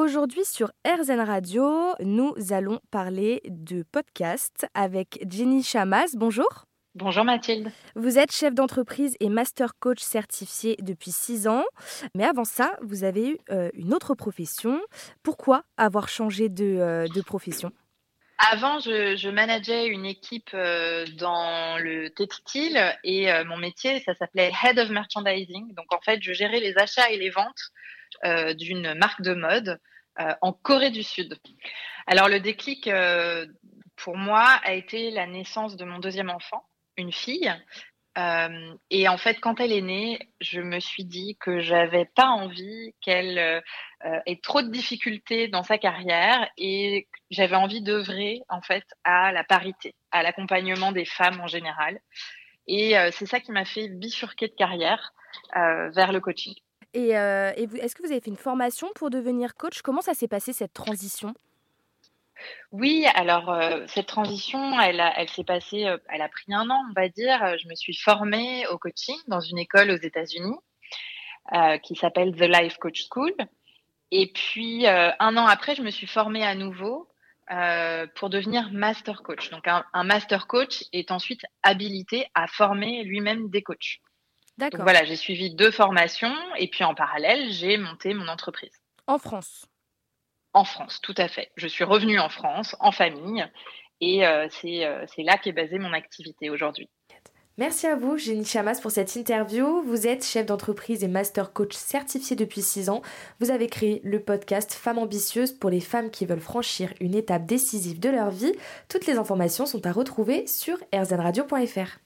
Aujourd'hui sur RZN Radio, nous allons parler de podcast avec Jenny Chamas. Bonjour. Bonjour Mathilde. Vous êtes chef d'entreprise et master coach certifié depuis six ans. Mais avant ça, vous avez eu euh, une autre profession. Pourquoi avoir changé de, euh, profession? Avant, je, manageais une équipe euh, dans le textile et mon métier, ça s'appelait Head of Merchandising. Donc en fait, je gérais les achats et les ventes d'une marque de mode en Corée du Sud. Alors le déclic pour moi a été la naissance de mon deuxième enfant une fille. Euh, et en fait, quand elle est née, je me suis dit que j'avais pas envie qu'elle euh, ait trop de difficultés dans sa carrière et j'avais envie d'œuvrer en fait à la parité, à l'accompagnement des femmes en général. Et euh, c'est ça qui m'a fait bifurquer de carrière vers le coaching. Et est-ce que vous avez fait une formation pour devenir coach? Comment ça s'est passé cette transition? Oui, alors euh, cette transition, elle, elle s'est passée, euh, elle a pris un an, on va dire. Je me suis formée au coaching dans une école aux États-Unis euh, qui s'appelle The Life Coach School. Et puis un an après, je me suis formée à nouveau pour devenir master coach. Donc un, master coach est ensuite habilité à former lui-même des coachs. D'accord. Donc voilà, j'ai suivi deux formations et puis en parallèle, j'ai monté mon entreprise. En France en France, tout à fait. Je suis revenue en France, en famille, et euh, euh, c'est là qu'est basée mon activité aujourd'hui. Merci à vous, Jenny Chamas, pour cette interview. Vous êtes chef d'entreprise et master coach certifié depuis 6 ans. Vous avez créé le podcast Femmes ambitieuses pour les femmes qui veulent franchir une étape décisive de leur vie. Toutes les informations sont à retrouver sur rzradio.fr.